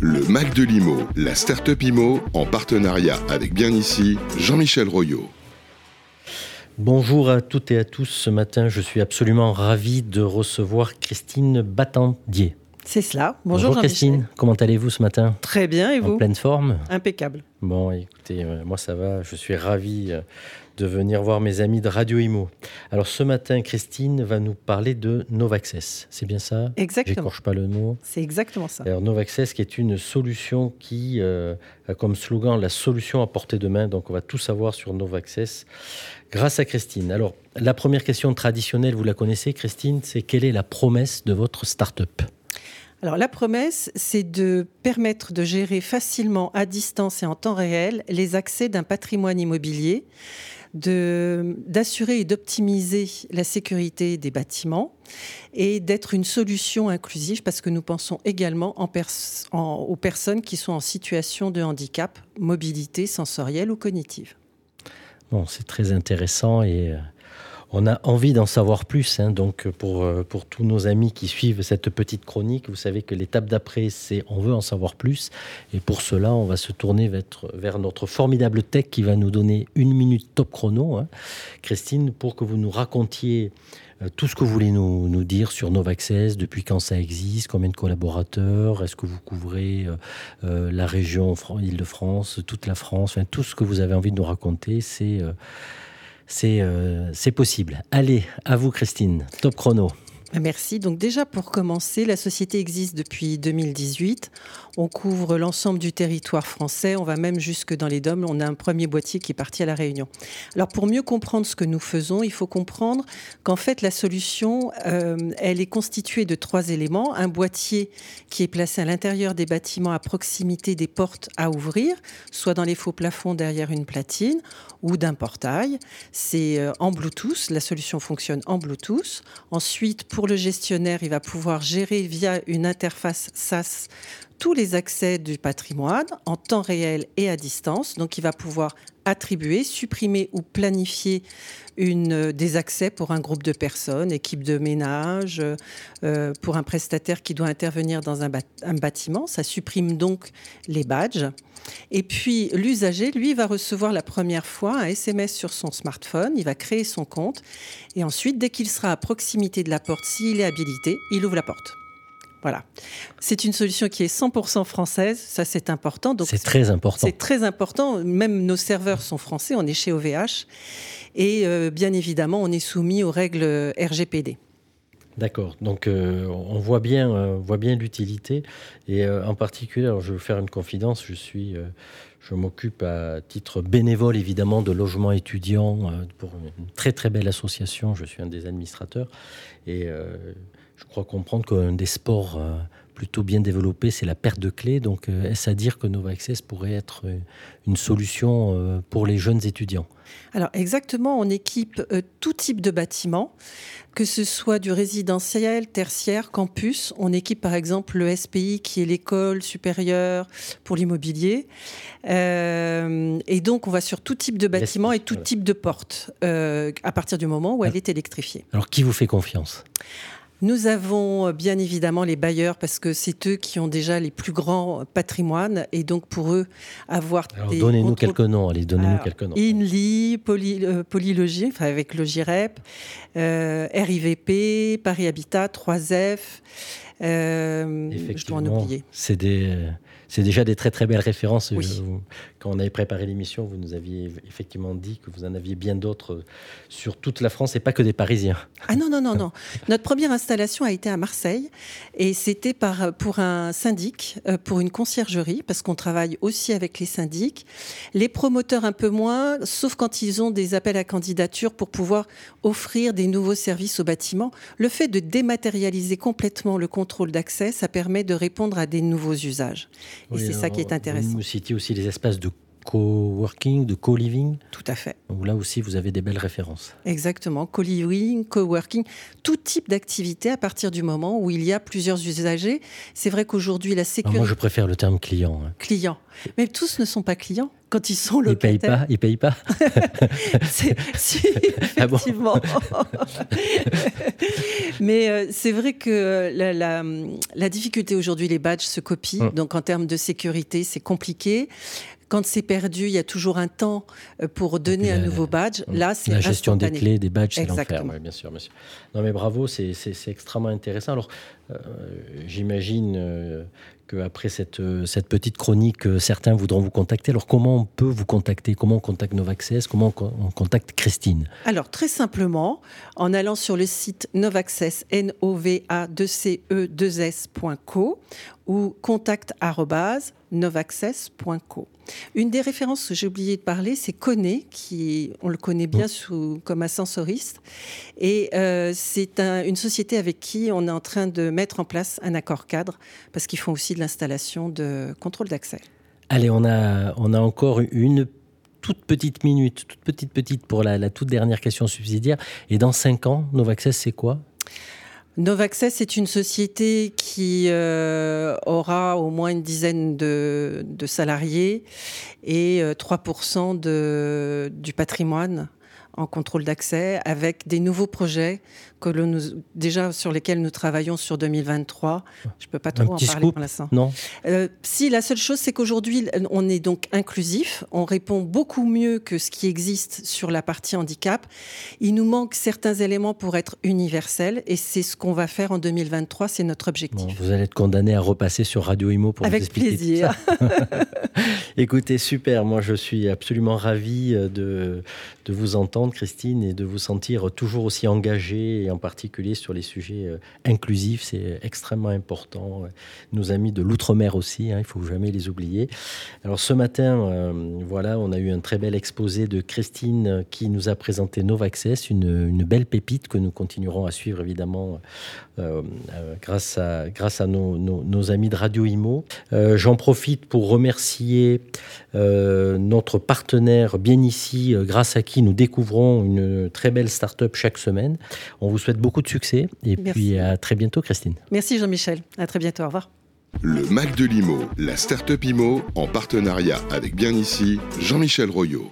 Le Mac de l'IMO, la start-up IMO, en partenariat avec Bien Ici, Jean-Michel Royot. Bonjour à toutes et à tous. Ce matin, je suis absolument ravi de recevoir Christine Battendier. C'est cela. Bonjour, Bonjour Christine, comment allez-vous ce matin? Très bien, et vous? En pleine forme? Impeccable. Bon, écoutez, euh, moi ça va, je suis ravi euh, de venir voir mes amis de Radio Imo. Alors ce matin, Christine va nous parler de Novaccess, c'est bien ça? Exactement. J'écorche pas le mot. C'est exactement ça. Alors Novaccess qui est une solution qui euh, a comme slogan la solution à portée de main. Donc on va tout savoir sur Novaccess grâce à Christine. Alors la première question traditionnelle, vous la connaissez Christine, c'est quelle est la promesse de votre start-up? Alors la promesse, c'est de permettre de gérer facilement à distance et en temps réel les accès d'un patrimoine immobilier, d'assurer et d'optimiser la sécurité des bâtiments et d'être une solution inclusive parce que nous pensons également en aux personnes qui sont en situation de handicap, mobilité sensorielle ou cognitive. Bon, c'est très intéressant et euh, on a envie d'en savoir plus. Hein, donc, pour, euh, pour tous nos amis qui suivent cette petite chronique, vous savez que l'étape d'après, c'est on veut en savoir plus. Et pour cela, on va se tourner vers, notre formidable tech qui va nous donner une minute top chrono. Hein. Christine, pour que vous nous racontiez euh, tout ce que vous voulez nous, nous dire sur Novaccess, depuis quand ça existe, combien de collaborateurs, est-ce que vous couvrez euh, la région Île-de-France, toute la France, tout ce que vous avez envie de nous raconter, c'est c'est possible. Allez, à vous Christine, top chrono. Merci. Donc déjà pour commencer, la société existe depuis 2018. On couvre l'ensemble du territoire français. On va même jusque dans les DOM. On a un premier boîtier qui est parti à la Réunion. Alors pour mieux comprendre ce que nous faisons, il faut comprendre qu'en fait la solution, euh, elle est constituée de trois éléments. Un boîtier qui est placé à l'intérieur des bâtiments à proximité des portes à ouvrir, soit dans les faux plafonds derrière une platine ou d'un portail. C'est euh, en Bluetooth. La solution fonctionne en Bluetooth. Ensuite, pour le gestionnaire, il va pouvoir gérer via une interface SaaS tous les accès du patrimoine en temps réel et à distance. Donc, il va pouvoir attribuer, supprimer ou planifier des accès pour un groupe de personnes, équipe de ménage, euh, pour un prestataire qui doit intervenir dans un, un, bâtiment. Ça supprime donc les badges. Et puis l'usager, lui, va recevoir la première fois un SMS sur son smartphone, il va créer son compte, et ensuite, dès qu'il sera à proximité de la porte, s'il est habilité, il ouvre la porte. Voilà. C'est une solution qui est 100% française, ça c'est important. C'est très important. C'est très important. Même nos serveurs sont français, on est chez OVH. Et euh, bien évidemment, on est soumis aux règles RGPD. D'accord. Donc euh, on voit bien, euh, voit bien l'utilité. Et en particulier, je vais faire une confidence, je suis... je m'occupe à titre bénévole évidemment de logement étudiant pour une très très belle association. Je suis un des administrateurs et je crois comprendre qu'un des sports euh, plutôt bien développés, c'est la perte de clés. Donc, euh, est-ce à dire que Nova Access pourrait être euh, une solution pour les jeunes étudiants? Alors, exactement, on équipe tout type de bâtiments, que ce soit du résidentiel, tertiaire, campus. On équipe par exemple le SPI, qui est l'école supérieure pour l'immobilier. et donc, on va sur tout type de bâtiment et tout type de porte à partir du moment où elle est électrifiée. Alors, qui vous fait confiance? Nous avons euh, bien évidemment les bailleurs parce que c'est eux qui ont déjà les plus grands patrimoines et donc pour eux avoir Alors donnez-nous quelques noms, allez, donnez-nous quelques noms. INLI, Poly, euh, Polylogie, enfin avec Logirep, euh, RIVP, Paris Habitat, 3F. Euh, je dois en oublier. C'est des c'est déjà des très très belles références. Euh, quand on avait préparé l'émission, vous nous aviez effectivement dit que vous en aviez bien d'autres sur toute la France et pas que des Parisiens. Ah non, non, non, non. Notre première installation a été à Marseille et c'était pour un syndic, euh, pour une conciergerie, parce qu'on travaille aussi avec les syndics. Les promoteurs un peu moins, sauf quand ils ont des appels à candidature pour pouvoir offrir des nouveaux services au bâtiment. Le fait de dématérialiser complètement le contrôle d'accès, ça permet de répondre à des nouveaux usages. Et c'est ça qui est intéressant. Vous citiez aussi les espaces de coworking, de co-living. Tout à fait. Donc là aussi, vous avez des belles références. Exactement. Co-living, coworking, tout type d'activité à partir du moment où il y a plusieurs usagers. C'est vrai qu'aujourd'hui, la sécurité. moi, je préfère le terme client. Hein. Client. Mais tous ne sont pas clients quand ils sont locataires. Ils payent pas. Ils payent pas. si, ah effectivement. Mais euh, c'est vrai que la, difficulté aujourd'hui, les badges se copient. Hum. Donc en termes de sécurité, c'est compliqué. Quand c'est perdu, il y a toujours un temps euh, pour donner un nouveau badge. Là, c'est la gestion des clés, des badges, c'est l'enfer. bien sûr, monsieur. Non, mais bravo, c'est extrêmement intéressant. Alors, euh, j'imagine qu'après cette, cette petite chronique, euh, certains voudront vous contacter. Alors comment on peut vous contacter? Comment on contacte Novaccess? Comment on contacte Christine? Alors très simplement, en allant sur le site Novaccess, n o v a 2 c e 2 s.co ou contact@novaccess.co. Une des références que j'ai oublié de parler, c'est Coné, qui on le connaît bien mm. sous, comme ascensoriste, et euh, c'est une société avec qui on est en train de mettre en place un accord cadre parce qu'ils font aussi de l'installation de contrôle d'accès. Allez, on a on a encore une toute petite minute, toute petite petite pour la, la toute dernière question subsidiaire. Et dans cinq ans, Novaccess, c'est quoi? Novaccess est une société qui euh, aura au moins une dizaine de, salariés et 3% euh, du patrimoine en contrôle d'accès avec des nouveaux projets que nous, déjà sur lesquels nous travaillons sur 2023. Je ne peux pas trop en parler pour l'instant. Non? Euh, si la seule chose, c'est qu'aujourd'hui, on est donc inclusif. On répond beaucoup mieux que ce qui existe sur la partie handicap. Il nous manque certains éléments pour être universels et c'est ce qu'on va faire en 2023. C'est notre objectif. vous allez être condamné à repasser sur Radio Imo pour Avec vous expliquer plaisir. Écoutez, super. Moi, je suis absolument ravi euh, de, de vous entendre, Christine, et de vous sentir toujours aussi engagée en particulier sur les sujets euh, inclusifs. C'est extrêmement important. Nos amis de l'outre-mer aussi, hein, il faut jamais les oublier. Alors ce matin, euh, voilà, on a eu un très bel exposé de Christine euh, qui nous a présenté Novaccess, une, une belle pépite que nous continuerons à suivre évidemment grâce à nos, amis de Radio Imo. J'en profite pour remercier notre partenaire bien ici, grâce à qui nous découvrons une très belle start-up chaque semaine. On vous souhaite beaucoup de succès et puis à très bientôt, Christine. Merci Jean-Michel. À très bientôt. Au revoir. Le Mac de l'IMO, la start-up IMO, en partenariat avec Bien Ici, Jean-Michel Royot.